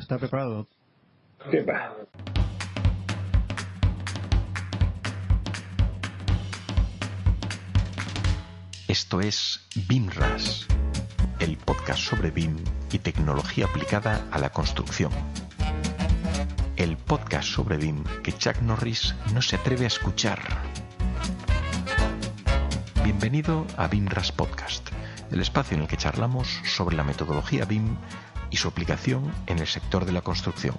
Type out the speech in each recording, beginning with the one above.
¿está preparado? ¿Qué va? Esto es BIMRAS, el podcast sobre BIM y tecnología aplicada a la construcción. El podcast sobre BIM que Chuck Norris no se atreve a escuchar. Bienvenido a BIMRAS Podcast, el espacio en el que charlamos sobre la metodología BIM y su aplicación en el sector de la construcción.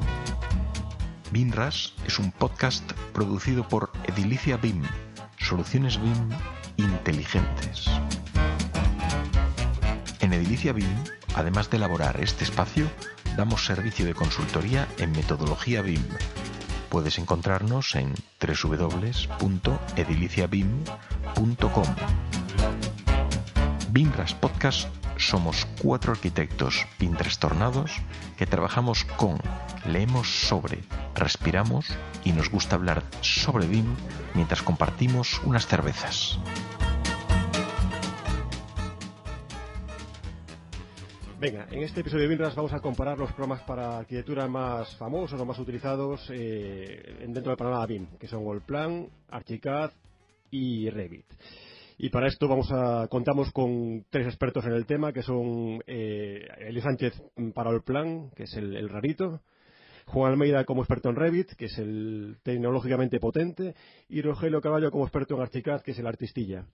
BIMRAS es un podcast producido por Edilicia BIM, soluciones BIM inteligentes. En Edilicia BIM, además de elaborar este espacio, damos servicio de consultoría en metodología BIM. Puedes encontrarnos en www.ediliciabim.com. BIMRAS Podcast somos cuatro arquitectos pintrastornados que trabajamos con, leemos sobre, respiramos y nos gusta hablar sobre BIM mientras compartimos unas cervezas. Venga, en este episodio de BIMRAS vamos a comparar los programas para arquitectura más famosos o más utilizados eh, dentro del panorama BIM, que son Allplan, Archicad y Revit. Y para esto vamos a contamos con tres expertos en el tema, que son eh, Sánchez para Allplan, que es el, el rarito, Juan Almeida como experto en Revit, que es el tecnológicamente potente, y Rogelio Caballo como experto en Archicad, que es el artistilla.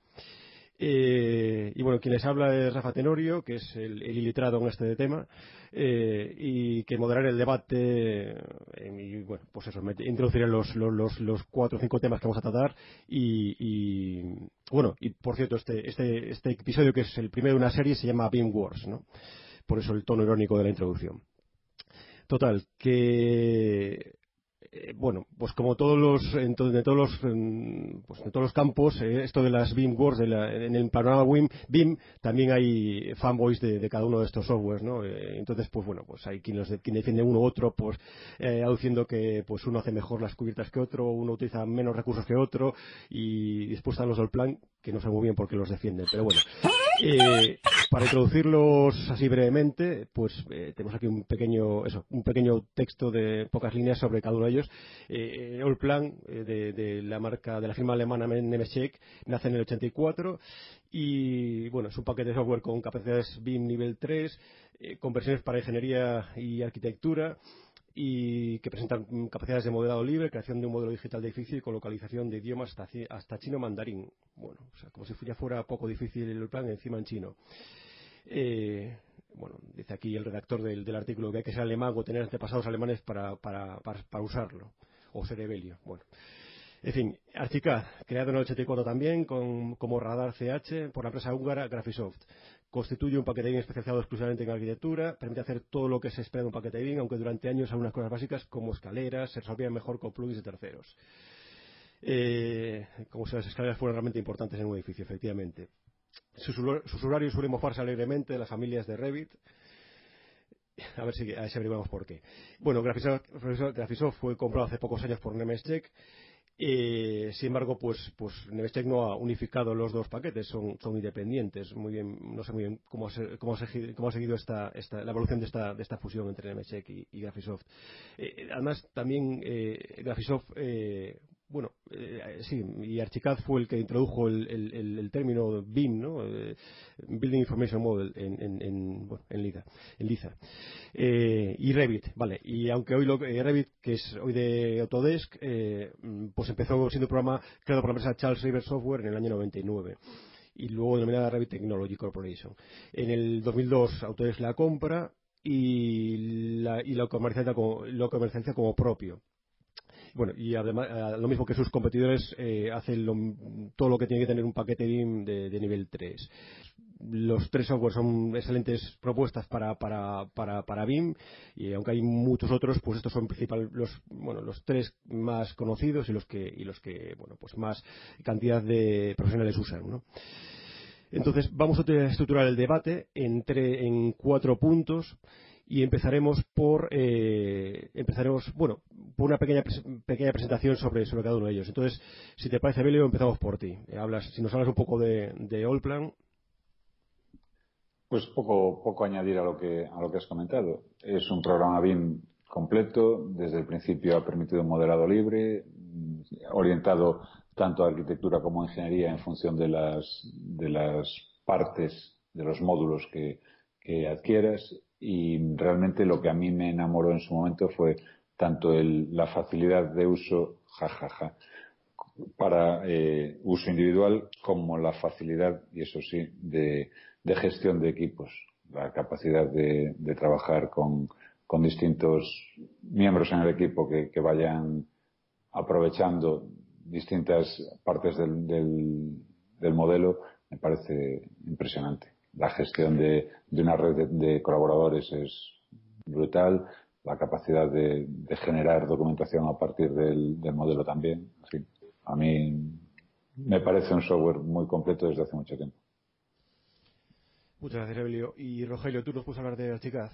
Eh, y bueno, quien les habla es Rafa Tenorio, que es el, el ilitrado en este tema, eh, y que moderará el debate. eh, y bueno, pues eso, introduciré los, los, los cuatro o cinco temas que vamos a tratar. Y, y, bueno, y por cierto, este, este, este episodio, que es el primero de una serie, se llama Beam Wars, ¿no? Por eso el tono irónico de la introducción. Total, que eh, bueno, pues como todos los, en, de todos los, en, pues en todos los campos, eh, esto de las BIM Wars, de la- en el panorama BIM, BIM, también hay fanboys de, de cada uno de estos softwares, ¿no? Eh, entonces, pues bueno, pues hay quien, los de- quien defiende uno u otro, pues eh, aduciendo que pues uno hace mejor las cubiertas que otro, uno utiliza menos recursos que otro, y después están los del plan, que no sé muy bien por qué los defienden, pero bueno. Eh, para introducirlos así brevemente, pues eh, tenemos aquí un pequeño, eso, un pequeño texto de pocas líneas sobre cada uno de ellos. Eh, Allplan, eh, de, de la marca, de la firma alemana Nemeschek, nace en el 84 y, bueno, es un paquete de software con capacidades BIM nivel 3, eh, con versiones para ingeniería y arquitectura y que presentan capacidades de modelado libre, creación de un modelo digital de edificio y con localización de idiomas hasta, hasta chino mandarín. Bueno, o sea, como si ya fuera poco difícil el plan encima en chino. Eh, bueno, dice aquí el redactor del, artículo que hay que ser alemán o tener antepasados alemanes para, para, para, para usarlo, o cerebelio. Bueno. En fin, Archicad, creado en el 84 también con, como radar CH por la empresa húngara Graphisoft. Constituye un paquete BIM especializado exclusivamente en arquitectura, permite hacer todo lo que se espera de un paquete BIM, aunque durante años algunas cosas básicas como escaleras se resolvían mejor con plugins de terceros. Eh, como si las escaleras fueran realmente importantes en un edificio, efectivamente. Sus, usuar- sus usuarios suelen mofarse alegremente de las familias de Revit. A ver si, a ver averiguamos por qué. Bueno, Graphisoft, Graphisoft fue comprado hace pocos años por Nemeschek. Eh, sin embargo, pues, pues Nemeschek no ha unificado los dos paquetes, son, son independientes. Muy bien, no sé muy bien cómo ha, cómo cómo ha seguido esta, esta, la evolución de esta, de esta fusión entre Nemeschek y, y Graphisoft. Eh, además, también eh, Graphisoft, eh, bueno, eh, sí, y Archicad fue el que introdujo el, término BIM, ¿no? Eh, Building Information Model en, en, en, bueno, en Liza. En Liza. Eh, y Revit, vale. Y aunque hoy lo, eh, Revit, que es hoy de Autodesk, eh, pues empezó siendo un programa creado por la empresa Charles River Software en el año 99 y luego denominada Revit Technology Corporation. En el 2002 Autodesk la compra y, la, y lo, comercializa como, lo comercializa como propio. Bueno, y además, eh, lo mismo que sus competidores, eh, hacen lo- todo lo que tiene que tener un paquete BIM de, nivel 3. Los tres software son excelentes propuestas para, para, para, para BIM y aunque hay muchos otros, pues estos son principal, los, bueno, los tres más conocidos y los que, y los que bueno, pues más cantidad de profesionales usan, ¿no? Entonces, vamos a estructurar el debate entre, en cuatro puntos y empezaremos por eh, empezaremos bueno por una pequeña pequeña presentación sobre cada uno de ellos entonces si te parece Belio empezamos por ti Eh, hablas si nos hablas un poco de, de Allplan Pues poco, poco añadir a lo que a lo que has comentado. Es un programa BIM completo. Desde el principio ha permitido un modelado libre, orientado tanto a arquitectura como a ingeniería en función de las, de las partes, de los módulos que adquieras. Y realmente lo que a mí me enamoró en su momento fue tanto el, la facilidad de uso, jajaja, para eh, uso individual como la facilidad, y eso sí, de, gestión de equipos, la capacidad de, trabajar con, con, distintos miembros en el equipo que, que, vayan aprovechando distintas partes del, del, modelo, me parece impresionante. La gestión de, de una red de, de, colaboradores es brutal, la capacidad de, de generar documentación a partir del, del modelo también. En fin, a mí me parece un software muy completo desde hace mucho tiempo. Muchas gracias, Evelio. Y Rogelio, ¿tú nos puedes hablar de Archicad?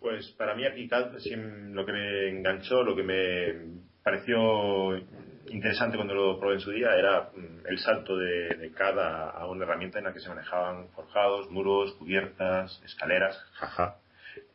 Pues para mí Archicad lo que me enganchó, lo que me pareció interesante cuando lo probé en su día era mm, el salto de, de CAD a, una herramienta en la que se manejaban forjados, muros, cubiertas, escaleras, jaja.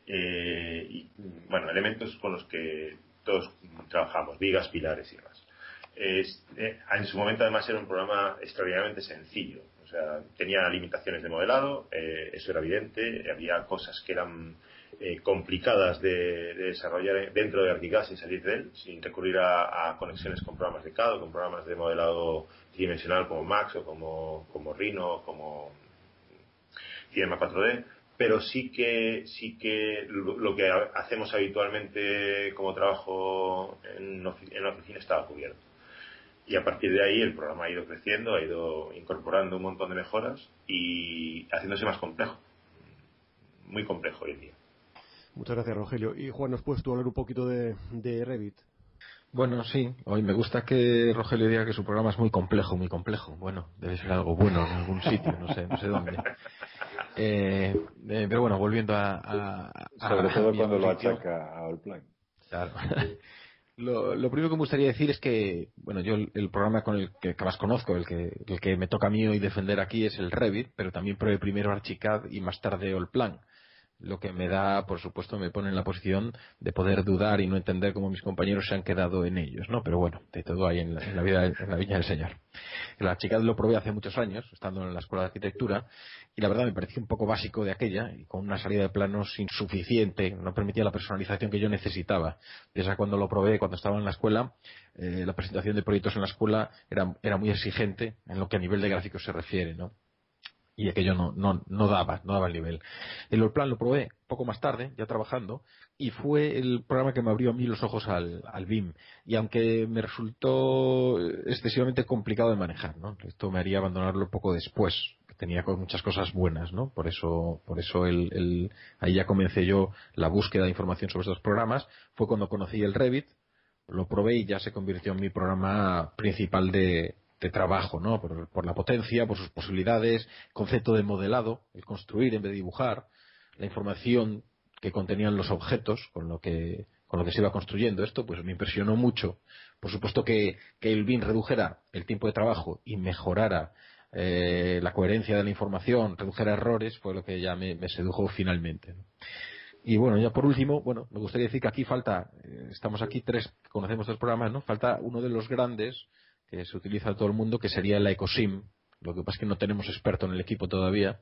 Eh, y, bueno, elementos con los que todos trabajamos, vigas, pilares y demás. Eh, en su momento además era un programa extraordinariamente sencillo. O sea, tenía limitaciones de modelado, eh, eso era evidente, había cosas que eran eh, complicadas de, de, desarrollar dentro de ArchiCAD sin salir de él, sin recurrir a, conexiones con programas de CAD o con programas de modelado tridimensional como Max o como, como Rhino, como Cinema 4D, pero sí que sí que lo, que hacemos habitualmente como trabajo en, en la oficina estaba cubierto y a partir de ahí el programa ha ido creciendo, ha ido incorporando un montón de mejoras y haciéndose más complejo. Muy complejo hoy en día. Muchas gracias, Rogelio. Y Juan, ¿nos puedes tú hablar un poquito de, de Revit? Bueno, sí. Hoy me gusta que Rogelio diga que su programa es muy complejo, muy complejo. Bueno, debe ser algo bueno en algún sitio, no sé, no sé dónde. Eh, eh, pero bueno, volviendo a... a, a Sobre todo cuando lo achaca a Allplan. Claro. Lo, lo, primero que me gustaría decir es que, bueno, yo el, el programa con el que, que, más conozco, el que, el que me toca a mí hoy defender aquí es el Revit, pero también probé primero Archicad y más tarde Allplan lo que me da, por supuesto, me pone en la posición de poder dudar y no entender cómo mis compañeros se han quedado en ellos, ¿no? Pero bueno, de todo hay en la, vida, en la viña del Señor. La chica lo probé hace muchos años, estando en la escuela de arquitectura, y la verdad me pareció un poco básico de aquella, y con una salida de planos insuficiente, no permitía la personalización que yo necesitaba. Desde cuando lo probé, cuando estaba en la escuela, eh, la presentación de proyectos en la escuela era muy exigente en lo que a nivel de gráficos se refiere, ¿no? Y aquello no, no, no daba, no daba el nivel. El plan lo probé poco más tarde, ya trabajando, y fue el programa que me abrió a mí los ojos al, al BIM. Y aunque me resultó excesivamente complicado de manejar, ¿no? Esto me haría abandonarlo poco después, que tenía muchas cosas buenas, ¿no? Por eso, por eso el, el, ahí ya comencé yo la búsqueda de información sobre estos programas. Fue cuando conocí el Revit, lo probé y ya se convirtió en mi programa principal de, de trabajo, ¿no? Por, por, la potencia, por sus posibilidades, concepto de modelado, el construir en vez de dibujar, la información que contenían los objetos con lo que con lo que se iba construyendo esto, pues me impresionó mucho. Por supuesto que, que el BIM redujera el tiempo de trabajo y mejorara eh, la coherencia de la información, redujera errores, fue lo que ya me, sedujo finalmente. Y bueno, ya por último, bueno, me gustaría decir que aquí falta, eh, estamos aquí tres, conocemos tres programas, ¿no? Falta uno de los grandes, que se utiliza todo el mundo, que sería la EcoSim. Lo que pasa es que no tenemos experto en el equipo todavía.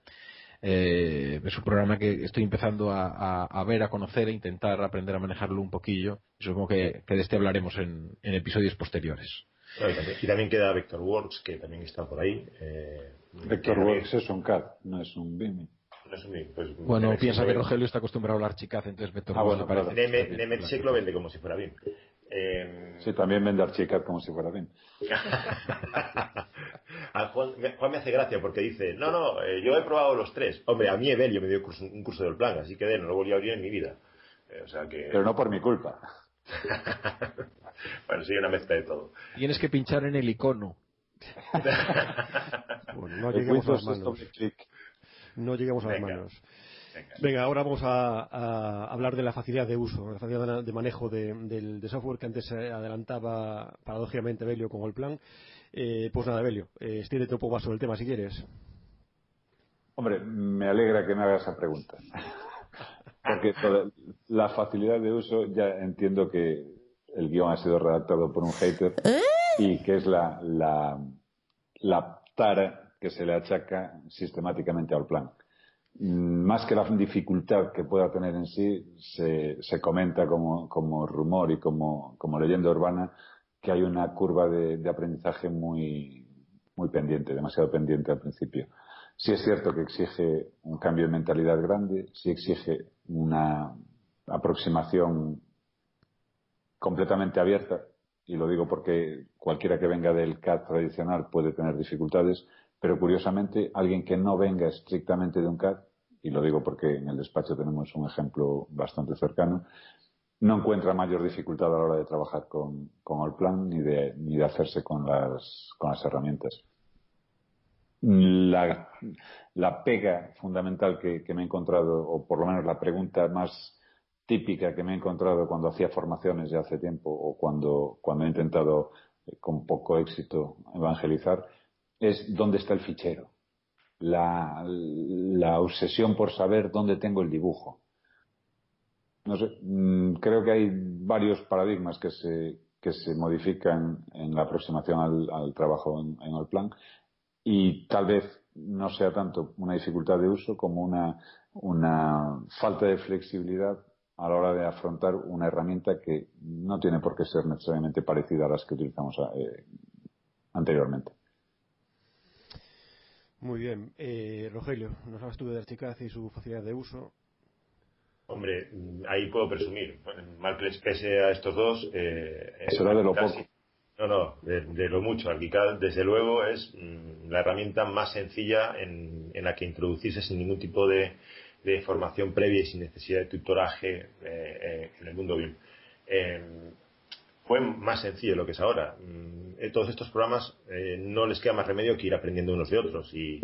Eh, es un programa que estoy empezando a, a, a, ver, a conocer, e intentar aprender a manejarlo un poquillo. Y supongo que, que de este hablaremos en, en episodios posteriores. Y también queda Vectorworks, que también está por ahí. Eh, Vectorworks es un CAD, no es un BIM. No es un BIM. Pues, bueno, piensa que Rogelio está acostumbrado a hablar chicaz, entonces Vectorworks ah, bueno, parece. Nemetschek lo vende como si fuera BIM. Eh... Sí, también vende Archicad como si fuera bien. Juan, Juan, me hace gracia porque dice, no, no, eh, yo he probado los tres. Hombre, a mí Evelio me dio curso, un curso del plan, así que de, no lo volví a abrir en mi vida. Eh, o sea que... Pero no por mi culpa. bueno, sí, una mezcla de todo. Tienes que pinchar en el icono. bueno, no lleguemos a las manos. No lleguemos a las manos. Venga, ahora vamos a, a, hablar de la facilidad de uso, la facilidad de manejo de, del, de software que antes adelantaba paradójicamente Belio con el plan. Eh, pues nada, Belio, eh, extiéndete un poco más sobre el tema si quieres. Hombre, me alegra que me hagas esa pregunta. Porque la facilidad de uso, ya entiendo que el guion ha sido redactado por un hater ¿Eh? y que es la, la, la tara que se le achaca sistemáticamente al plan. Más que la dificultad que pueda tener en sí, se, comenta como, rumor y como, leyenda urbana que hay una curva de, de, aprendizaje muy, muy pendiente, demasiado pendiente al principio. Sí es cierto que exige un cambio de mentalidad grande, sí exige una aproximación completamente abierta, y lo digo porque cualquiera que venga del CAD tradicional puede tener dificultades, pero curiosamente alguien que no venga estrictamente de un CAD, y lo digo porque en el despacho tenemos un ejemplo bastante cercano, no encuentra mayor dificultad a la hora de trabajar con, con Allplan ni de, ni de hacerse con las, con las herramientas. La, la pega fundamental que, que, me he encontrado, o por lo menos la pregunta más típica que me he encontrado cuando hacía formaciones ya hace tiempo o cuando, cuando he intentado eh, con poco éxito evangelizar, es dónde está el fichero. La, la obsesión por saber dónde tengo el dibujo. No sé, mm, creo que hay varios paradigmas que se, que se modifican en la aproximación al, trabajo en, en, el plan y tal vez no sea tanto una dificultad de uso como una, una falta de flexibilidad a la hora de afrontar una herramienta que no tiene por qué ser necesariamente parecida a las que utilizamos eh, anteriormente. Muy bien. Eh, Rogelio, nos hablas tú de Archicad y su facilidad de uso. Hombre, ahí puedo presumir. Mal que les pese a estos dos. Eh, Será de lo poco. No, no, de, lo mucho. Archicad, desde luego, es mm, la herramienta más sencilla en, la que introducirse sin ningún tipo de, de formación previa y sin necesidad de tutoraje eh, eh, en el mundo BIM. Fue más sencillo lo que es ahora. Mm, todos estos programas eh, no les queda más remedio que ir aprendiendo unos de otros. Y,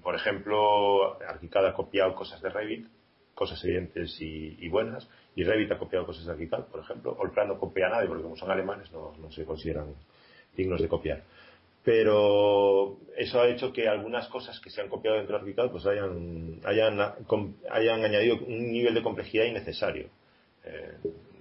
por ejemplo, Arquicad ha copiado cosas de Revit, cosas evidentes y, buenas, y Revit ha copiado cosas de Arquicad, por ejemplo. Allplan no copia a nadie porque como son alemanes no, se consideran dignos de copiar pero eso ha hecho que algunas cosas que se han copiado dentro de Archicad pues hayan, hayan, hayan añadido un nivel de complejidad innecesario. Eh,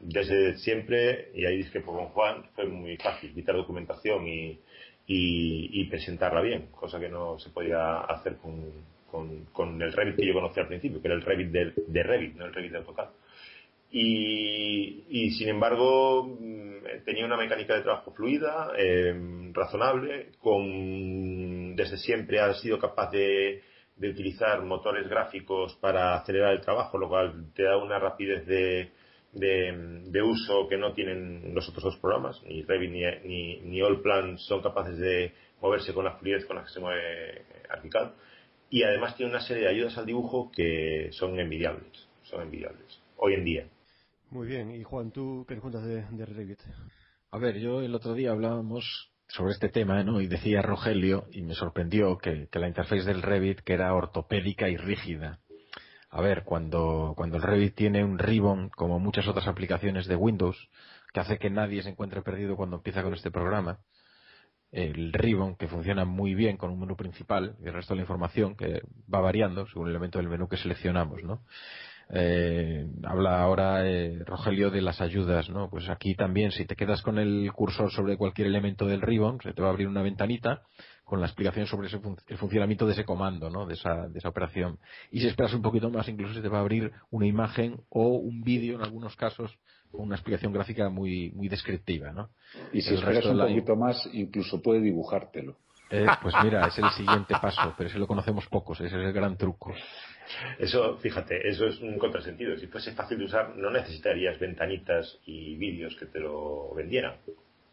desde siempre, y ahí que con Juan, fue muy fácil quitar documentación y, presentarla bien, cosa que no se podía hacer con, el Revit que yo conocí al principio, que era el Revit de, de Revit, no el Revit de AutoCAD. Y, sin embargo mm, tenía una mecánica de trabajo fluida, em, razonable, con, desde siempre ha sido capaz de, utilizar motores gráficos para acelerar el trabajo, lo cual te da una rapidez de, de, uso que no tienen los otros dos programas, ni Revit ni, ni, ni Allplan son capaces de moverse con la fluidez con la que se mueve Archicad. Y además tiene una serie de ayudas al dibujo que son envidiables, son envidiables, hoy en día. Muy bien. Y Juan, ¿tú qué cuentas de, de Revit? A ver, yo el otro día hablábamos sobre este tema, ¿no? Y decía Rogelio, y me sorprendió que, la interfaz del Revit, que era ortopédica y rígida. A ver, cuando, cuando el Revit tiene un ribbon, como muchas otras aplicaciones de Windows, que hace que nadie se encuentre perdido cuando empieza con este programa, el ribbon, que funciona muy bien con un menú principal y el resto de la información, que va variando según el elemento del menú que seleccionamos, ¿no? Eh, habla ahora eh, Rogelio de las ayudas, ¿no? Pues aquí también, si te quedas con el cursor sobre cualquier elemento del ribbon, se te va a abrir una ventanita con la explicación sobre el funcionamiento de ese comando, ¿no? De esa, de esa operación. Y si esperas un poquito más, incluso se te va a abrir una imagen o un vídeo en algunos casos con una explicación gráfica muy, muy descriptiva, ¿no? Y si esperas un poquito más, incluso puede dibujártelo. Eh, pues mira, es el siguiente paso, pero ese lo conocemos pocos, ese es el gran truco. Eso, fíjate, eso es un contrasentido. Si fuese fácil de usar, no necesitarías ventanitas y vídeos que te lo vendieran.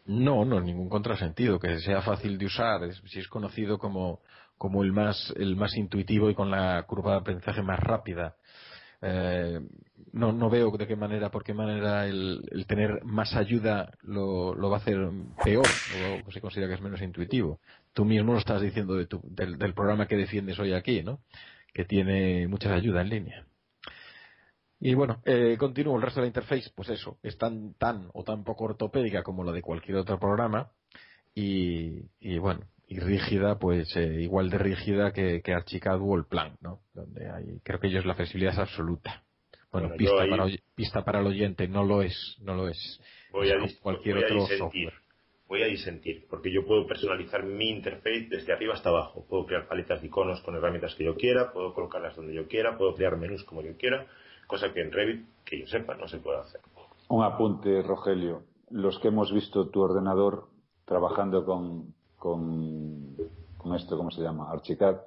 No, no, ningún contrasentido. Que sea fácil de usar, si es conocido como, como el, más, el más intuitivo y con la curva de aprendizaje más rápida. Eh, no, no veo de qué manera, por qué manera el, tener más ayuda lo, lo, va a hacer peor o se considera que es menos intuitivo. Tú mismo lo estás diciendo de tu, del, del, programa que defiendes hoy aquí, ¿no? Que tiene muchas ayudas en línea. Y bueno, eh, continúo. El resto de la interface, pues eso, es tan, tan o tan poco ortopédica como la de cualquier otro programa. Y, y bueno, y rígida, pues eh, igual de rígida que, que Archicad o el Plan, ¿no? Donde hay, creo que ellos la flexibilidad es absoluta. Bueno, pista, para, el oyente, no lo es, no lo es. Voy a, cualquier otro software. Voy a disentir, porque yo puedo personalizar mi interface desde arriba hasta abajo. Puedo crear paletas de iconos con herramientas que yo quiera, puedo colocarlas donde yo quiera, puedo crear menús como yo quiera, cosa que en Revit, que yo sepa, no se puede hacer. Un apunte, Rogelio. Los que hemos visto tu ordenador trabajando con, con, con esto, ¿cómo se llama? Archicad,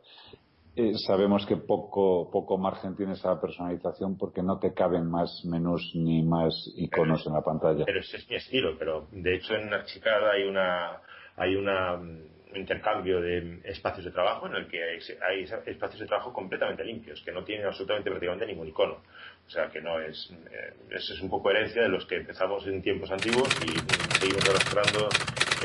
eh, sabemos que poco, poco margen tiene esa personalización porque no te caben más menús ni más iconos en la pantalla. Pero ese es mi estilo, pero de hecho en Archicad hay una hay una, un intercambio de espacios de trabajo en el que hay, espacios de trabajo completamente limpios, que no tienen absolutamente prácticamente ningún icono. O sea que no es, eh, eso es un poco herencia de los que empezamos en tiempos antiguos y seguimos arrastrando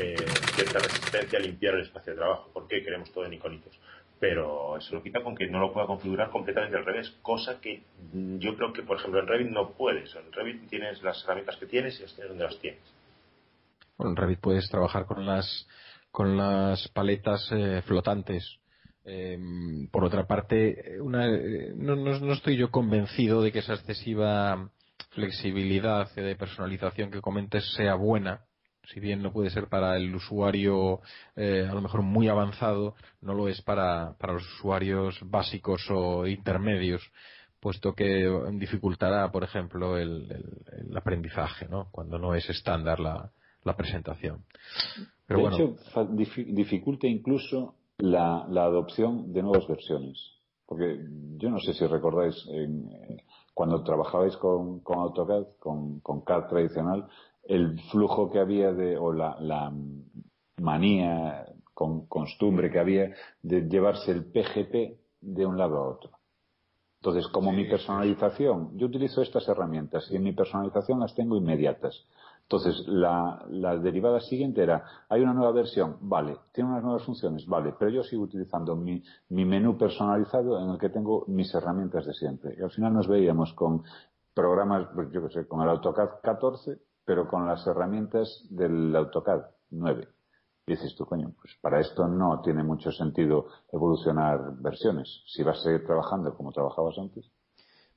eh, cierta resistencia a limpiar el espacio de trabajo, porque queremos todo en iconitos pero eso lo quita con que no lo pueda configurar completamente al revés, cosa que yo creo que, por ejemplo, en Revit no puedes. En Revit tienes las herramientas que tienes y tienes donde las tienes. En Revit puedes trabajar con las, con las paletas eh, flotantes. Em, por otra parte, una, eh, no, no, estoy yo convencido de que esa excesiva flexibilidad de personalización que comentes sea buena si bien no puede ser para el usuario eh, a lo mejor muy avanzado, no lo es para, para los usuarios básicos o intermedios, puesto que dificultará, por ejemplo, el, aprendizaje, ¿no? cuando no es estándar la, la presentación. Pero de hecho, dificulta incluso la, la, adopción de nuevas versiones. Porque yo no sé si recordáis, eh, cuando trabajabais con, con AutoCAD, con, con CAD tradicional, el flujo que había de, o la, manía, con, costumbre que había de llevarse el PGP de un lado a otro. Entonces, como mi personalización, yo utilizo estas herramientas y en mi personalización las tengo inmediatas. Entonces, la, derivada siguiente era, hay una nueva versión, vale, tiene unas nuevas funciones, vale, pero yo sigo utilizando mi, mi menú personalizado en el que tengo mis herramientas de siempre. Y al final nos veíamos con programas, pues yo qué sé, con el AutoCAD 14 pero con las herramientas del AutoCAD 9. Y dices tú, coño, pues para esto no tiene mucho sentido evolucionar versiones. Si vas a seguir trabajando como trabajabas antes.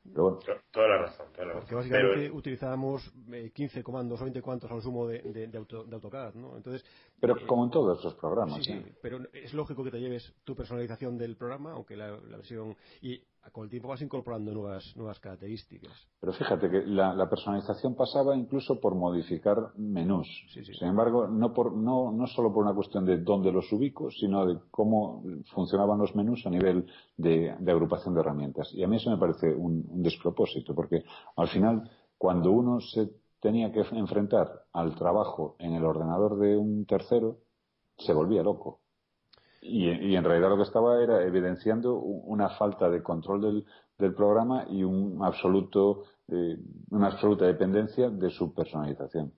Pero Toda la razón. Porque básicamente utilizábamos 15 eh, comandos o 20 cuantos al sumo de, de, AutoCAD, ¿no? Entonces, pero eh, como en todos los programas. Sí, sí, pero es lógico que te lleves tu personalización del programa, aunque la, la versión. Y con el tiempo vas incorporando nuevas, nuevas características. Pero fíjate que la, personalización pasaba incluso por modificar menús. Sin embargo, no, por, no, no solo por una cuestión de dónde los ubico, sino de cómo funcionaban los menús a nivel de, agrupación de herramientas. Y a mí eso me parece un, un despropósito, porque al final, cuando uno se tenía que enfrentar al trabajo en el ordenador de un tercero, se volvía loco y, en realidad lo que estaba era evidenciando una falta de control del, del programa y un absoluto, eh, una absoluta dependencia de su personalización.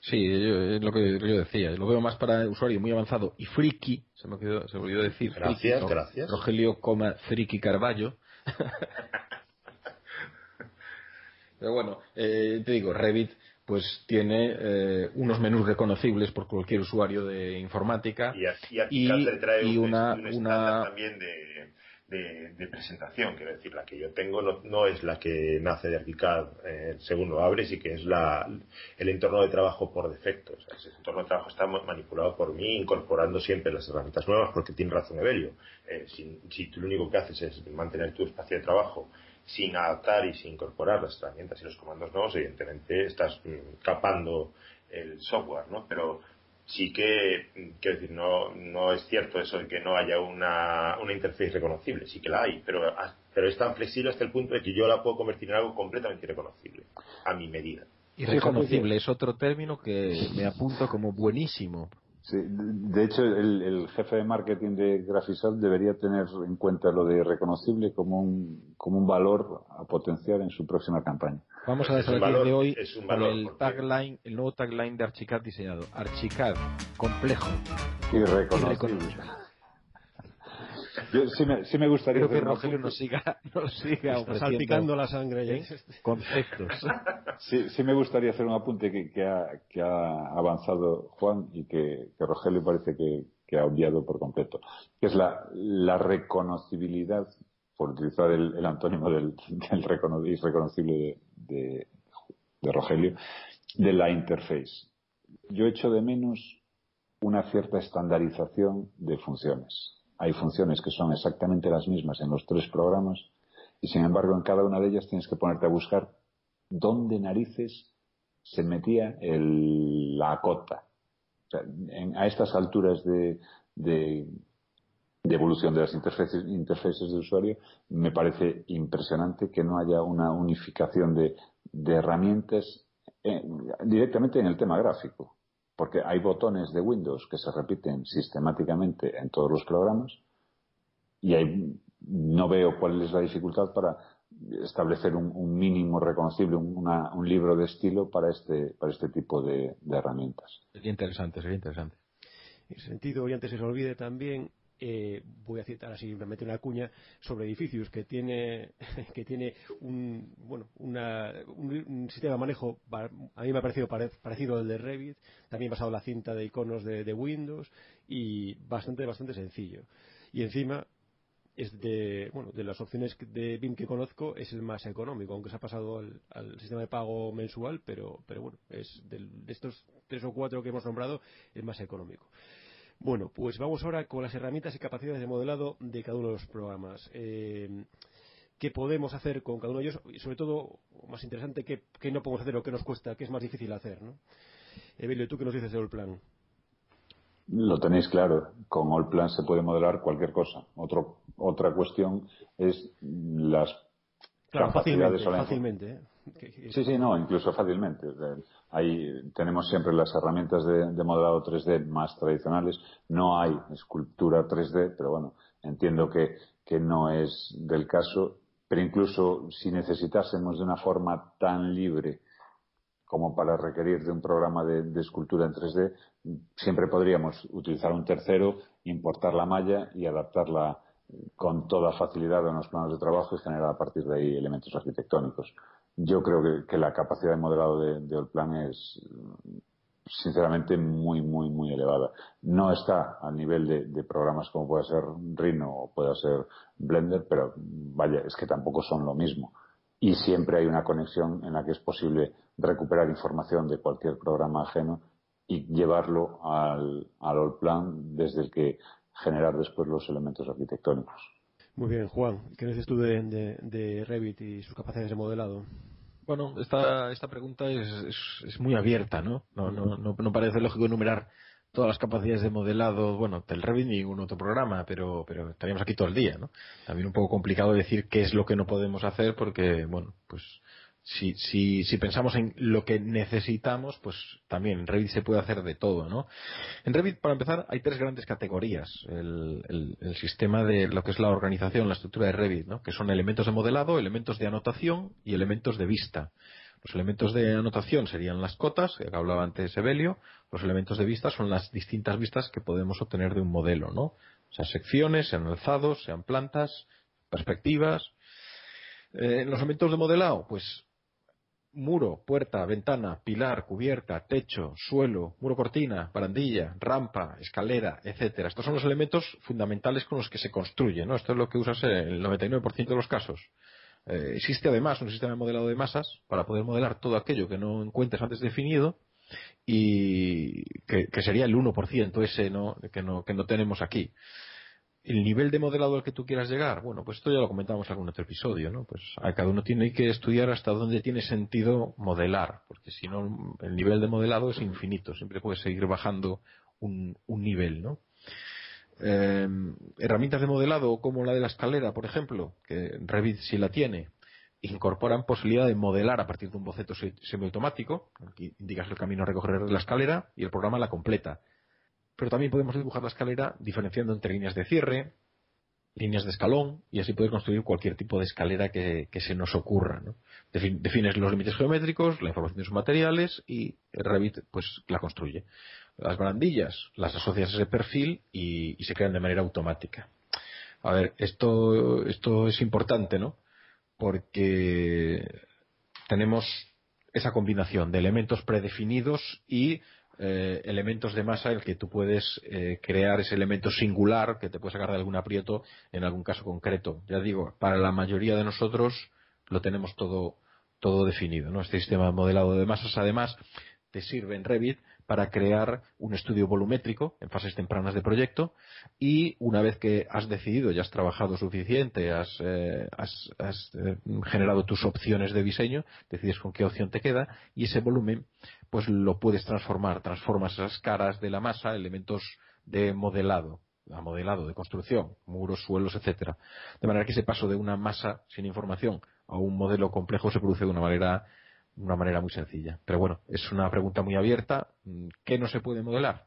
Sí, es lo que yo decía. Lo veo más para usuario muy avanzado y friki. Se me, quedó, se me olvidó decir. Gracias, gracias. Rogelio, coma, friki Carballo. Pero bueno, eh, te digo, Revit pues tiene eh, unos menús reconocibles por cualquier usuario de informática y, y, una, una... también de, de, presentación, quiero decir, la que yo tengo no, es la que nace de ArchiCAD eh, según lo abres y que es la, el entorno de trabajo por defecto. O sea, ese entorno de trabajo está manipulado por mí, incorporando siempre las herramientas nuevas, porque tiene razón Evelio. Eh, si, si tú lo único que haces es mantener tu espacio de trabajo sin adaptar y sin incorporar las herramientas y los comandos nuevos, evidentemente estás mm, capando el software, ¿no? Pero sí que, mm, quiero decir, no, no es cierto eso de que no haya una, una interfaz reconocible, sí que la hay, pero, ah, pero es tan flexible hasta el punto de que yo la puedo convertir en algo completamente irreconocible, a mi medida. Irreconocible es otro término que me apunto como buenísimo, Sí, de hecho, el, jefe de marketing de Graphisoft debería tener en cuenta lo de reconocible como un, como un valor a potenciar en su próxima campaña. Vamos a desarrollar de hoy con el tagline, el nuevo tagline de Archicad diseñado. Archicad, complejo. Y reconocible. Yo sí me, sí me gustaría que Rogelio nos siga, nos siga salpicando la sangre ¿eh? conceptos. Sí, sí me gustaría hacer un apunte que, que, ha, que ha avanzado Juan y que, que Rogelio parece que, que ha obviado por completo, que es la, la reconocibilidad por utilizar el, antónimo del, del reconocible de, de, Rogelio, de la interface. Yo echo de menos una cierta estandarización de funciones. Hay funciones que son exactamente las mismas en los tres programas y sin embargo en cada una de ellas tienes que ponerte a buscar dónde narices se metía la cota. a estas alturas de, de evolución de las interfaces, de usuario, me parece impresionante que no haya una unificación de, herramientas eh, directamente en el tema gráfico, porque hay botones de Windows que se repiten sistemáticamente en todos los programas y no veo cuál es la dificultad para establecer un, mínimo reconocible, un libro de estilo para este, para este tipo de, herramientas. Sería interesante, sería interesante. En ese sentido, y antes se olvide también, eh, voy a citar así, me meto una cuña, sobre edificios que tiene, que tiene un, bueno, un, sistema de manejo, a mí me ha parecido parecido al de Revit, también basado en la cinta de iconos de, Windows y bastante, bastante sencillo. Y encima, es de, bueno, de las opciones de BIM que conozco, es el más económico, aunque se ha pasado al, sistema de pago mensual, pero, pero bueno, es de estos tres o cuatro que hemos nombrado, el más económico. Bueno, pues vamos ahora con las herramientas y capacidades de modelado de cada uno de los programas. Eh, ¿Qué podemos hacer con cada uno de ellos? Y sobre todo, más interesante, ¿qué, no podemos hacer o qué nos cuesta, qué es más difícil hacer? ¿no? Evelio, ¿tú qué nos dices de Allplan? Lo tenéis claro, con Allplan se puede modelar cualquier cosa. otra cuestión es las capacidades fácilmente, ¿eh? Sí, sí, no, incluso fácilmente. Ahí tenemos siempre las herramientas de, modelado 3D más tradicionales. No hay escultura 3D, pero bueno, entiendo que, no es del caso. Pero incluso si necesitásemos de una forma tan libre como para requerir de un programa de, escultura en 3D, siempre podríamos utilizar un tercero, importar la malla y adaptarla con toda facilidad a unos planos de trabajo y generar a partir de ahí elementos arquitectónicos yo creo que, la capacidad de modelado de, de Allplan es sinceramente muy, muy, muy elevada. No está a nivel de, programas como puede ser Rhino o puede ser Blender, pero vaya, es que tampoco son lo mismo. Y siempre hay una conexión en la que es posible recuperar información de cualquier programa ajeno y llevarlo al, al Allplan desde el que generar después los elementos arquitectónicos. Muy bien, Juan, ¿qué dices tú de, Revit y sus capacidades de modelado? Bueno, esta, esta pregunta es, es, muy abierta, ¿no? No, no, no parece lógico enumerar todas las capacidades de modelado, bueno, del Revit ni ningún otro programa, pero, pero estaríamos aquí todo el día, ¿no? También un poco complicado decir qué es lo que no podemos hacer porque, bueno, pues si, si, si pensamos en lo que necesitamos, pues también en Revit se puede hacer de todo, ¿no? En Revit, para empezar, hay tres grandes categorías. El, el, sistema de lo que es la organización, la estructura de Revit, ¿no? Que son elementos de modelado, elementos de anotación y elementos de vista. Los elementos de anotación serían las cotas, que hablaba antes Evelio. Los elementos de vista son las distintas vistas que podemos obtener de un modelo, ¿no? O sea, secciones, sean alzados, sean plantas, perspectivas. Eh, en los elementos de modelado, pues muro, puerta, ventana, pilar, cubierta, techo, suelo, muro cortina, barandilla, rampa, escalera, etcétera. Estos son los elementos fundamentales con los que se construye, ¿no? Esto es lo que usas en el 99% de los casos. Eh, existe además un sistema de modelado de masas para poder modelar todo aquello que no encuentres antes definido y que, sería el 1% ese ¿no? Que, no, que no tenemos aquí el nivel de modelado al que tú quieras llegar, bueno, pues esto ya lo comentamos en algún otro episodio, ¿no? Pues a cada uno tiene que estudiar hasta dónde tiene sentido modelar, porque si no, el nivel de modelado es infinito, siempre puedes seguir bajando un, nivel, ¿no? Eh, herramientas de modelado como la de la escalera, por ejemplo, que Revit sí la tiene, incorporan posibilidad de modelar a partir de un boceto semiautomático, aquí indicas el camino a recorrer de la escalera y el programa la completa pero también podemos dibujar la escalera diferenciando entre líneas de cierre, líneas de escalón, y así poder construir cualquier tipo de escalera que, se nos ocurra. defines los límites geométricos, la información de sus materiales y Revit pues la construye. Las barandillas las asocias a ese perfil y, se crean de manera automática. A ver, esto, esto es importante, ¿no? Porque tenemos esa combinación de elementos predefinidos y eh, elementos de masa en el que tú puedes eh, crear ese elemento singular que te puede sacar de algún aprieto en algún caso concreto. Ya digo, para la mayoría de nosotros lo tenemos todo, todo definido. ¿no? Este sistema de modelado de masas, además, te sirve en Revit para crear un estudio volumétrico en fases tempranas de proyecto y una vez que has decidido, ya has trabajado suficiente, has, eh, eh, generado tus opciones de diseño, decides con qué opción te queda y ese volumen pues lo puedes transformar, transformas esas caras de la masa, elementos de modelado, a modelado de construcción, muros, suelos, etcétera. De manera que ese paso de una masa sin información a un modelo complejo se produce de una manera una manera muy sencilla. Pero bueno, es una pregunta muy abierta. ¿Qué no se puede modelar?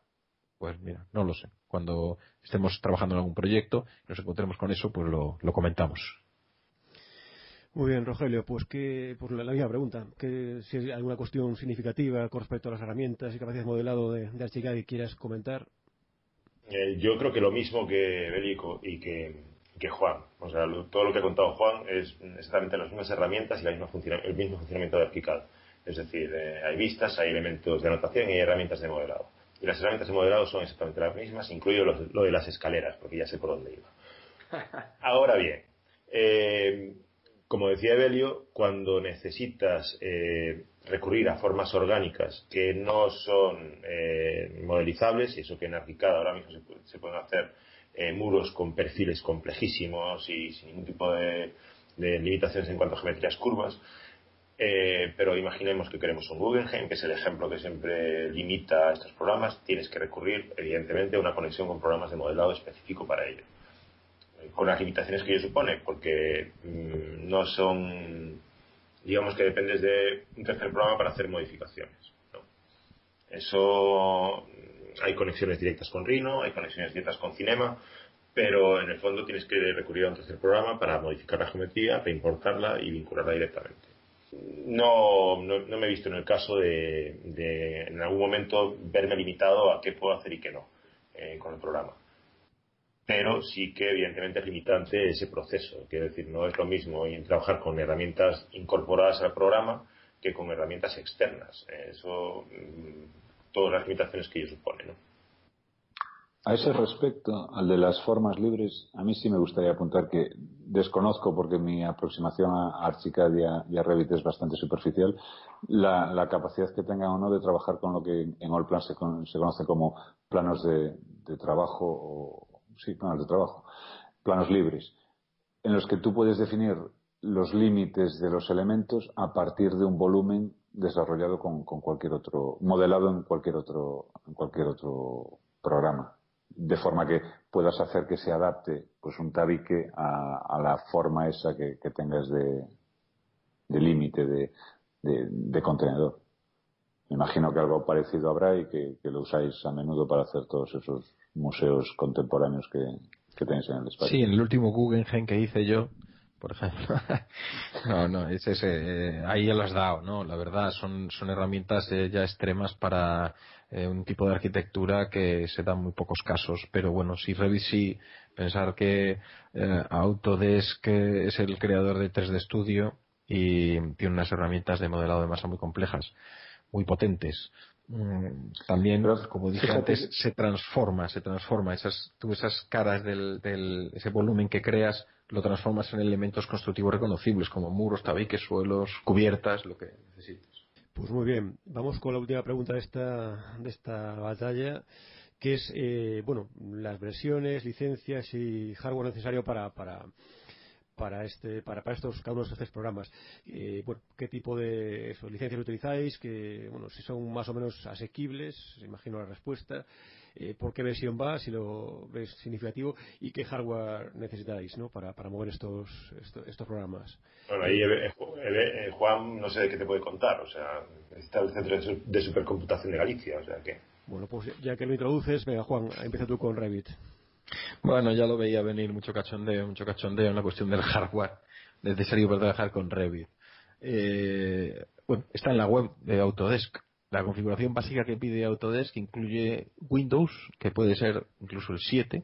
Pues mira, no lo sé. Cuando estemos trabajando en algún proyecto y nos encontremos con eso, pues lo, comentamos. Muy bien, Rogelio, pues que por la, misma pregunta, que si hay alguna cuestión significativa con respecto a las herramientas y capacidades de modelado de, de que quieras comentar. Eh, yo creo que lo mismo que Belico y que que Juan. O sea, todo lo que ha contado Juan es exactamente las mismas herramientas y el mismo funcionamiento de ArchiCAD. Es decir, eh, hay vistas, hay elementos de anotación y hay herramientas de modelado. Y las herramientas de modelado son exactamente las mismas, incluido lo, de las escaleras, porque ya sé por dónde iba. Ahora bien, eh, como decía Evelio, cuando necesitas eh, recurrir a formas orgánicas que no son modelizables, y eso que en ArchiCAD ahora mismo se pueden hacer eh, muros con perfiles complejísimos y sin ningún tipo de, limitaciones en cuanto a geometrías curvas. Eh, pero imaginemos que queremos un Guggenheim, que es el ejemplo que siempre limita estos programas. Tienes que recurrir, evidentemente, a una conexión con programas de modelado específico para ello. Eh, con las limitaciones que ello supone, porque mm, no son, digamos que dependes de un tercer programa para hacer modificaciones. Eso hay conexiones directas con Rhino, hay conexiones directas con Cinema, pero en el fondo tienes que recurrir a un tercer programa para modificar la geometría, reimportarla y vincularla directamente. No, no, me he visto en el caso de, en algún momento verme limitado a qué puedo hacer y qué no eh, con el programa. Pero sí que evidentemente es limitante ese proceso. Quiero decir, no es lo mismo trabajar con herramientas incorporadas al programa que con herramientas externas. Eso mm, todas las limitaciones que ello supone. A ese respecto, al de las formas libres, a mí sí me gustaría apuntar que desconozco, porque mi aproximación a Archicad y a, Revit es bastante superficial, la, capacidad que tengan o no de trabajar con lo que en Allplan se, se conoce como planos de, de trabajo, o, sí, planos de trabajo, planos libres, en los que tú puedes definir los límites de los elementos a partir de un volumen desarrollado con, cualquier otro, modelado en cualquier otro, en cualquier otro programa. De forma que puedas hacer que se adapte pues un tabique a, la forma esa que, tengas de, límite de, de, contenedor. Me imagino que algo parecido habrá y que, lo usáis a menudo para hacer todos esos museos contemporáneos que, que tenéis en el espacio. Sí, en el último Guggenheim que hice yo, por ejemplo. no, no, es ese, eh, ahí ya lo has dado, ¿no? La verdad, son, son herramientas eh, ya extremas para eh, un tipo de arquitectura que se dan muy pocos casos. Pero bueno, si Revit pensar que Autodesk es el creador de 3D Studio y tiene unas herramientas de modelado de masa muy complejas, muy potentes. Mm, también, como dije antes, se transforma, se transforma. Esas, tú esas caras del, del, ese volumen que creas lo transformas en elementos constructivos reconocibles como muros, tabiques, suelos, cubiertas, lo que necesites. Pues muy bien, vamos con la última pregunta de esta, de esta batalla, que es, eh, bueno, las versiones, licencias y hardware necesario para, para, para este para, para estos cada uno de estos programas. Eh, bueno qué tipo de licencias utilizáis que bueno si son más o menos asequibles imagino la respuesta. Eh, por qué versión va, si lo ves significativo. Y qué hardware necesitáis ¿no? para, para mover estos, estos, programas. Bueno, ahí eh, Juan no sé de qué te puede contar, o sea, está el Centro de Supercomputación de Galicia, o sea que... Bueno, pues ya que lo introduces, venga Juan, empieza tú con Revit. Bueno, ya lo veía venir mucho cachondeo, mucho cachondeo en la cuestión del hardware necesario para trabajar con Revit. Eh, bueno, está en la web de Autodesk. La configuración básica que pide Autodesk incluye Windows, que puede ser incluso el 7,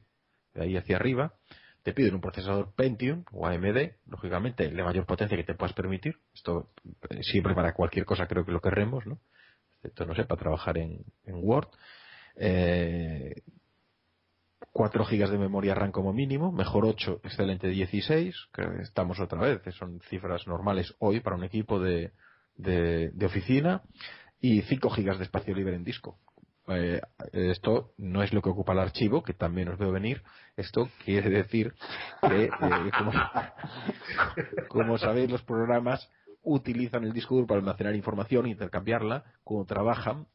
de ahí hacia arriba. Te piden un procesador Pentium o AMD, lógicamente, la mayor potencia que te puedas permitir. Esto eh, siempre para cualquier cosa creo que lo querremos, ¿no? excepto, no sé, para trabajar en, Word. Eh, 4 GB de memoria RAM como mínimo, mejor 8, excelente 16, que estamos otra vez, son cifras normales hoy para un equipo de, de, oficina, y 5 GB de espacio libre en disco. Eh, esto no es lo que ocupa el archivo, que también os veo venir. Esto quiere decir que, eh, como, como, sabéis, los programas utilizan el disco duro para almacenar información intercambiarla cuando trabajan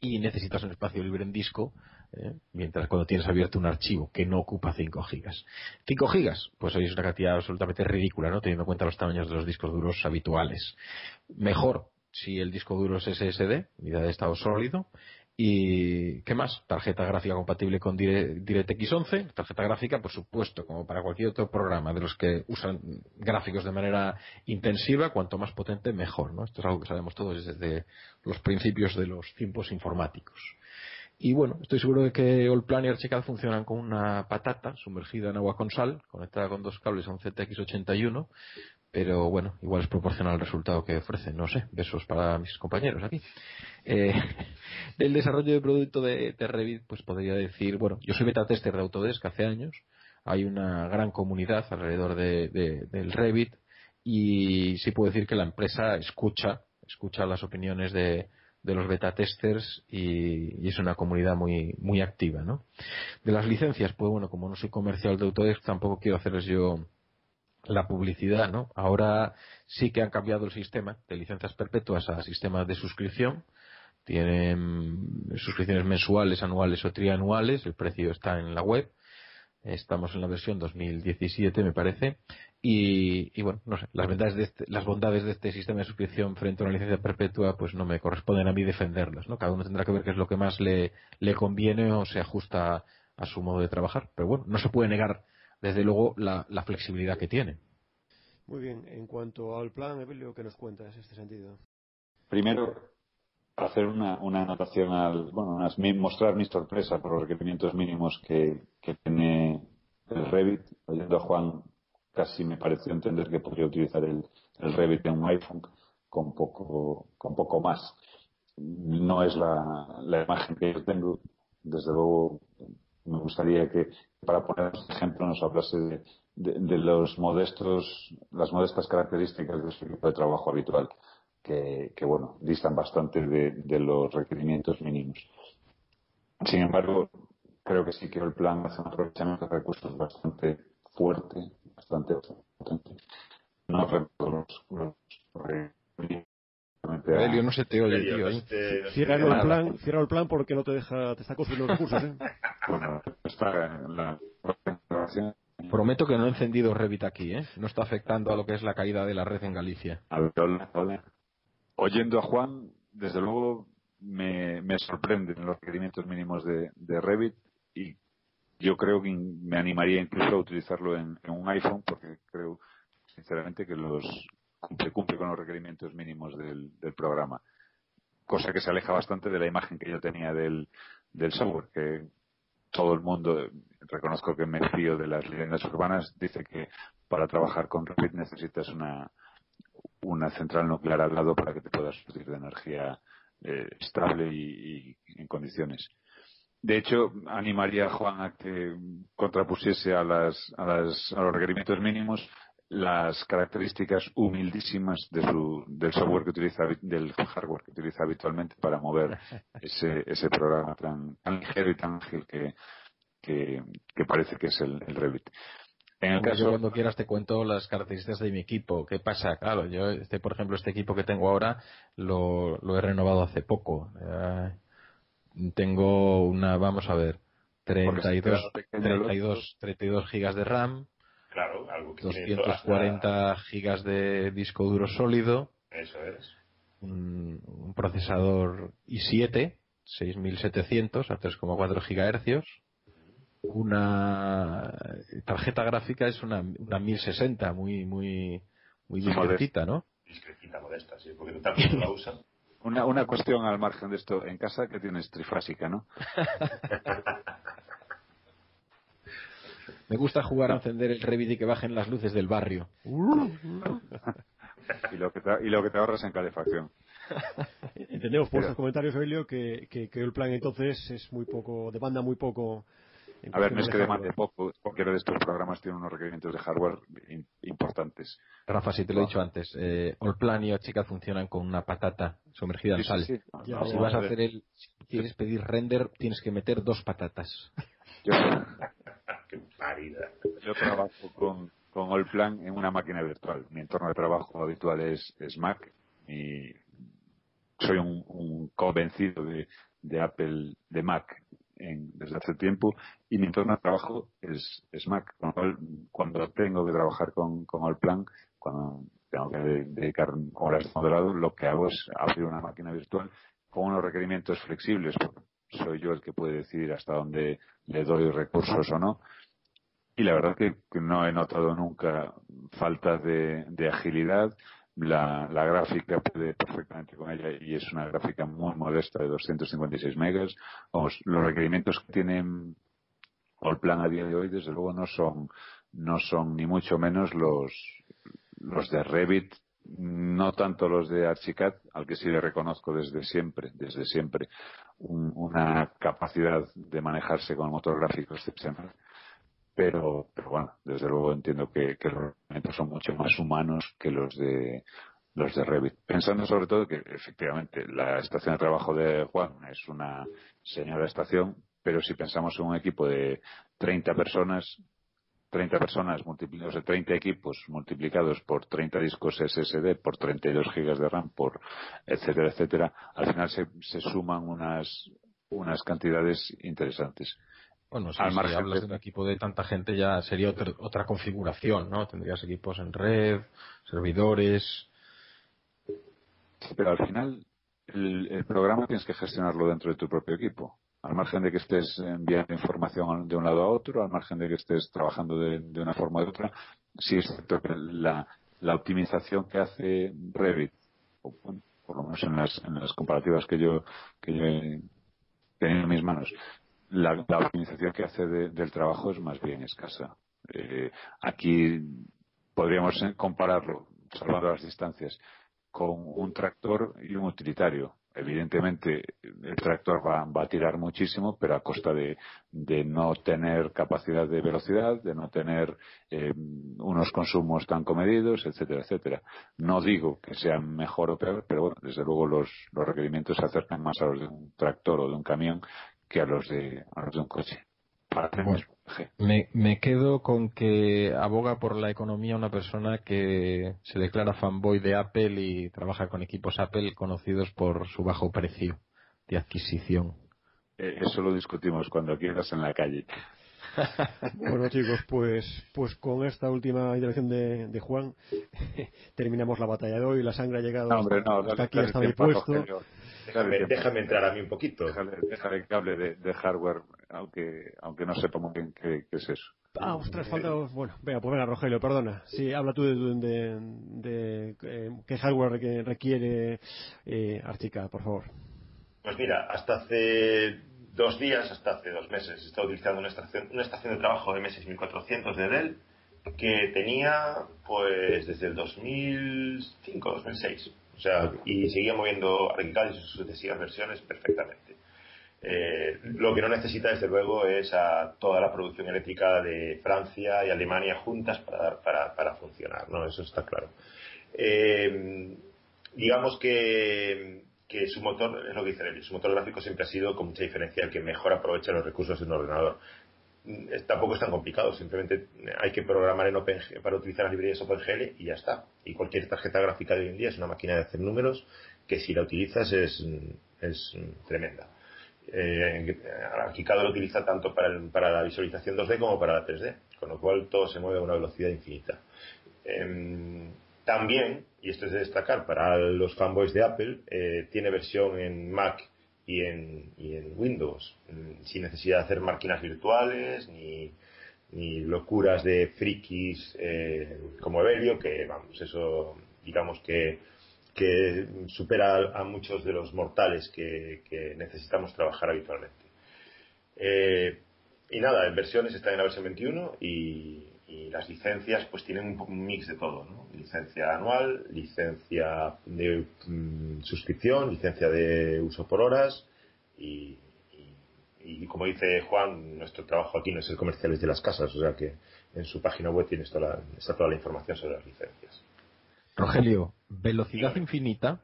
y necesitas un espacio libre en disco, ¿eh? mientras cuando tienes abierto un archivo que no ocupa 5 gigas. 5 gigas, pues hoy es una cantidad absolutamente ridícula, ¿no? Teniendo en cuenta los tamaños de los discos duros habituales. Mejor si el disco duro es SSD, unidad de estado sólido, y ¿qué más? Tarjeta gráfica compatible con DirectX 11. Tarjeta gráfica, por supuesto, como para cualquier otro programa de los que usan gráficos de manera intensiva, cuanto más potente, mejor. ¿no? Esto es algo que sabemos todos desde los principios de los tiempos informáticos. Y bueno, estoy seguro de que Allplan y Archicad funcionan con una patata sumergida en agua con sal, conectada con dos cables a un ZX81, pero bueno, igual es proporcional al resultado que ofrece. No sé, besos para mis compañeros aquí. Eh, del desarrollo de producto de, Revit, pues podría decir, bueno, yo soy beta tester de Autodesk hace años, hay una gran comunidad alrededor de, del Revit y sí puedo decir que la empresa escucha, escucha las opiniones de, de los beta testers y, es una comunidad muy muy activa, ¿no? De las licencias, pues bueno, como no soy comercial de Autodesk, tampoco quiero hacerles yo la publicidad, ¿no? Ahora sí que han cambiado el sistema de licencias perpetuas a sistemas de suscripción. Tienen suscripciones mensuales, anuales o trianuales. El precio está en la web. Estamos en la versión 2017, me parece. Y, bueno, no sé, las bondades, de este, las bondades de este sistema de suscripción frente a una licencia perpetua, pues no me corresponden a mí defenderlas, ¿no? Cada uno tendrá que ver qué es lo que más le, le conviene o se ajusta a su modo de trabajar. Pero bueno, no se puede negar desde luego la, flexibilidad que tiene. Muy bien, en cuanto al plan, Evelio, ¿qué nos cuentas en este sentido? Primero, hacer una, una anotación al, bueno, mostrar mi sorpresa por los requerimientos mínimos que, tiene el Revit. Oyendo a Juan, casi me pareció entender que podría utilizar el, Revit en un iPhone con poco, con poco más. No es la, la imagen que yo tengo. Desde luego, me gustaría que, para poner este ejemplo, nos hablase de, los modestos, las modestas características de su equipo de trabajo habitual, que, bueno, distan bastante de, los requerimientos mínimos. Sin embargo, creo que sí que el plan hace un aprovechamiento de recursos bastante fuerte, bastante potente. No recuerdo los, Elio, no se te oye, tío. ¿eh? Cierra el plan, cierra el plan porque no te deja, te está consumiendo recursos, ¿eh? Bueno, está en la Prometo que no he encendido Revit aquí, ¿eh? No está afectando a lo que es la caída de la red en Galicia. Oyendo a Juan, desde luego me, me sorprenden los requerimientos mínimos de, de, Revit y yo creo que me animaría incluso a utilizarlo en un iPhone porque creo sinceramente que los cumple, con los requerimientos mínimos del, programa. Cosa que se aleja bastante de la imagen que yo tenía del, del software, que todo el mundo, reconozco que me fío de las leyendas urbanas, dice que para trabajar con Revit necesitas una, una central nuclear al lado para que te puedas surtir de energía eh, estable y, en condiciones. De hecho, animaría a Juan a que contrapusiese a, las, a, las, a los requerimientos mínimos las características humildísimas de su, del software que utiliza, del hardware que utiliza habitualmente para mover ese, ese programa tan, tan ligero y tan ágil que, que, parece que es el, Revit. En el caso... Yo cuando quieras te cuento las características de mi equipo. ¿Qué pasa? Claro, yo, este, por ejemplo, este equipo que tengo ahora lo, lo he renovado hace poco. Eh, tengo una, vamos a ver, 32, 32, 32 gigas de RAM, Claro, algo que 240 gigas de disco duro sólido. Eso es. Un, procesador i7 6700 a 3,4 gigahercios. Una tarjeta gráfica es una, una 1060 muy muy muy discretita, ¿no? Discretita, modesta, sí, porque también la usan. Una, una cuestión al margen de esto. En casa que tienes trifásica, ¿no? Me gusta jugar a encender el Revit y que bajen las luces del barrio. y, lo que te, y lo que te ahorras en calefacción. Entendemos por estos comentarios, Elio, que, que, que el plan entonces es muy poco, demanda muy poco a ver, no es que demande poco. Cualquiera de estos programas tiene unos requerimientos de hardware importantes. Rafa, si te lo he dicho antes, eh, Allplan y Chica funcionan con una patata sumergida en sal. si vas a hacer el, si quieres pedir render, tienes que meter dos patatas. Yo, Yo trabajo con, con Allplan en una máquina virtual. Mi entorno de trabajo habitual es, Mac y soy un, convencido de, de Apple, de Mac desde hace tiempo y mi entorno de trabajo es, Mac. cuando tengo que trabajar con, con el plan, cuando tengo que dedicar horas de moderado, lo que hago es abrir una máquina virtual con unos requerimientos flexibles. Soy yo el que puede decidir hasta dónde le doy recursos o no. Y la verdad que, no he notado nunca falta de agilidad la, la, gráfica puede perfectamente con ella y es una gráfica muy modesta de 256 megas. Los requerimientos que tienen el plan a día de hoy, desde luego, no son, no son ni mucho menos los, los de Revit, no tanto los de Archicad, al que sí le reconozco desde siempre, desde siempre, una capacidad de manejarse con el motor gráfico excepcional pero, pero bueno, desde luego entiendo que, que los elementos son mucho más humanos que los de los de Revit. Pensando sobre todo que efectivamente la estación de trabajo de Juan es una señora estación, pero si pensamos en un equipo de 30 personas, 30 personas multiplicados de 30 equipos multiplicados por 30 discos SSD, por 32 gigas de RAM, por etcétera, etcétera, al final se, se suman unas, unas cantidades interesantes. Bueno, si, hablas de... un equipo de tanta gente ya sería otra, configuración, ¿no? Tendrías equipos en red, servidores. Pero al final el, programa tienes que gestionarlo dentro de tu propio equipo. Al margen de que estés enviando información de un lado a otro, al margen de que estés trabajando de, una forma o de otra, sí es cierto que la, optimización que hace Revit, o, por lo menos en las, en las comparativas que yo, que yo he tenido en mis manos, la, optimización que hace del trabajo es más bien escasa. Eh, aquí podríamos compararlo, salvando las distancias, con un tractor y un utilitario. Evidentemente, el tractor va, a tirar muchísimo, pero a costa de, no tener capacidad de velocidad, de no tener eh, unos consumos tan comedidos, etcétera, etcétera. No digo que sea mejor o peor, pero bueno, desde luego los, los requerimientos se acercan más a los de un tractor o de un camión que a los de, a los de un coche. me, me quedo con que aboga por la economía una persona que se declara fanboy de Apple y trabaja con equipos Apple conocidos por su bajo precio de adquisición. Eh, eso lo discutimos cuando quieras en la calle. bueno chicos, pues pues con esta última intervención de, de Juan terminamos la batalla de hoy. La sangre ha llegado hasta, aquí, hasta mi puesto. Déjame, entrar a mí un poquito. Déjame, que hable de, hardware, aunque aunque no sepa muy bien qué, es eso. Ah, ostras, falta. Bueno, venga, pues venga, Rogelio, perdona. Sí, habla tú de, de, eh, qué hardware requiere eh, Archica, por favor. Pues mira, hasta hace dos días, hasta hace dos meses, he estado utilizando una estación, una estación de trabajo M6400 de Dell que tenía, pues, desde el 2005, 2006 o sea, y seguía moviendo Archicad y sus sucesivas versiones perfectamente. Eh, lo que no necesita, desde luego, es a toda la producción eléctrica de Francia y Alemania juntas para, para, para funcionar, ¿no? Eso está claro. Eh, digamos que, que, su motor, es lo que dice su motor gráfico siempre ha sido con mucha diferencia el que mejor aprovecha los recursos de un ordenador tampoco es tan complicado, simplemente hay que programar en OpenGL para utilizar las librerías OpenGL y ya está. Y cualquier tarjeta gráfica de hoy en día es una máquina de hacer números que si la utilizas es, es tremenda. Eh, lo utiliza tanto para, para, la visualización 2D como para la 3D, con lo cual todo se mueve a una velocidad infinita. Em, también, y esto es de destacar para los fanboys de Apple, eh, tiene versión en Mac y en, y en Windows, sin necesidad de hacer máquinas virtuales ni, ni locuras de frikis eh, como Evelio, que vamos, eso digamos que, que supera a, muchos de los mortales que, necesitamos trabajar habitualmente. Eh, y nada, en versiones está en la versión 21 y, y las licencias pues tienen un mix de todo, ¿no? Licencia anual, licencia de mm, suscripción, licencia de uso por horas y, y, como dice Juan, nuestro trabajo aquí no es el comerciales de las casas, o sea que en su página web tienes toda está toda la información sobre las licencias. Rogelio, velocidad infinita.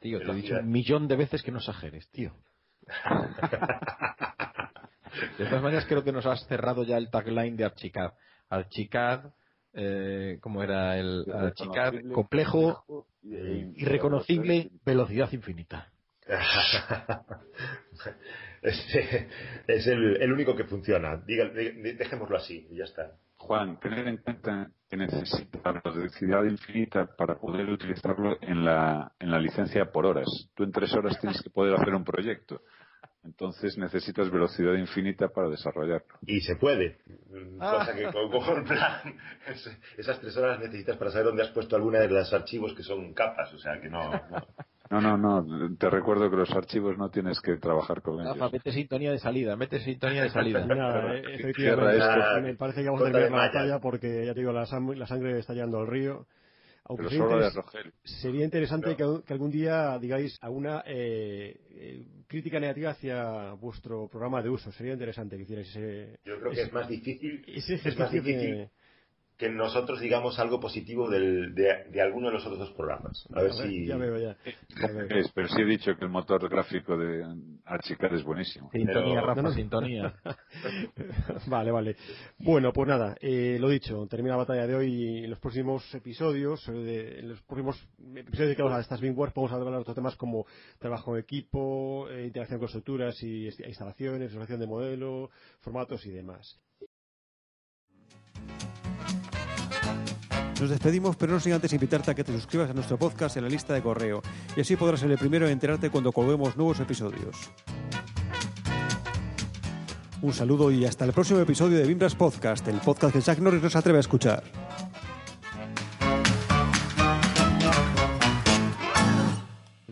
Tío, te he dicho un millón de veces que no exageres, tío. de todas maneras, creo que nos has cerrado ya el tagline de Archicad. Archicad, eh, ¿cómo era el Archicad? Complejo, irreconocible, velocidad infinita. Este, es el, único que funciona. dejémoslo así y ya está. Juan, tener en cuenta que necesita velocidad infinita para poder utilizarlo en la, en la licencia por horas. Tú en tres horas tienes que poder hacer un proyecto. Entonces necesitas velocidad infinita para desarrollarlo. Y se puede. Cosa que con, plan, esas tres horas necesitas para saber dónde has puesto alguna de los archivos que son capas. O sea que no. No, no, no. Te recuerdo que los archivos no tienes que trabajar con ellos. Rafa, mete sintonía de salida, mete sintonía de salida. Eh, me parece que vamos a terminar la batalla porque, ya te digo, la, la sangre está llegando al río. Pero solo de Rogel. Sería interesante que, algún día digáis alguna eh, eh, crítica negativa hacia vuestro programa de uso. Sería interesante que hicierais ese. Yo creo que es más difícil. es más difícil que nosotros digamos algo positivo del, de, alguno de los otros dos programas. A ver, si. Ya veo, ya. pero sí he dicho que el motor gráfico de Archicad es buenísimo. Sintonía, Rafa, sintonía. vale, vale. Bueno, pues nada, eh, lo dicho, termina la batalla de hoy. En los próximos episodios, eh, en los próximos episodios dedicados a estas vamos a hablar de otros temas como trabajo en equipo, eh, interacción con estructuras y instalaciones, resolución de modelo, formatos y demás. Nos despedimos, pero no sin antes invitarte a que te suscribas a nuestro podcast en la lista de correo y así podrás ser el primero en enterarte cuando colguemos nuevos episodios. Un saludo y hasta el próximo episodio de Bimbras Podcast, el podcast que Jack Norris nos atreve a escuchar.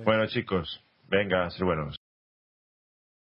Bueno chicos, venga, ser buenos.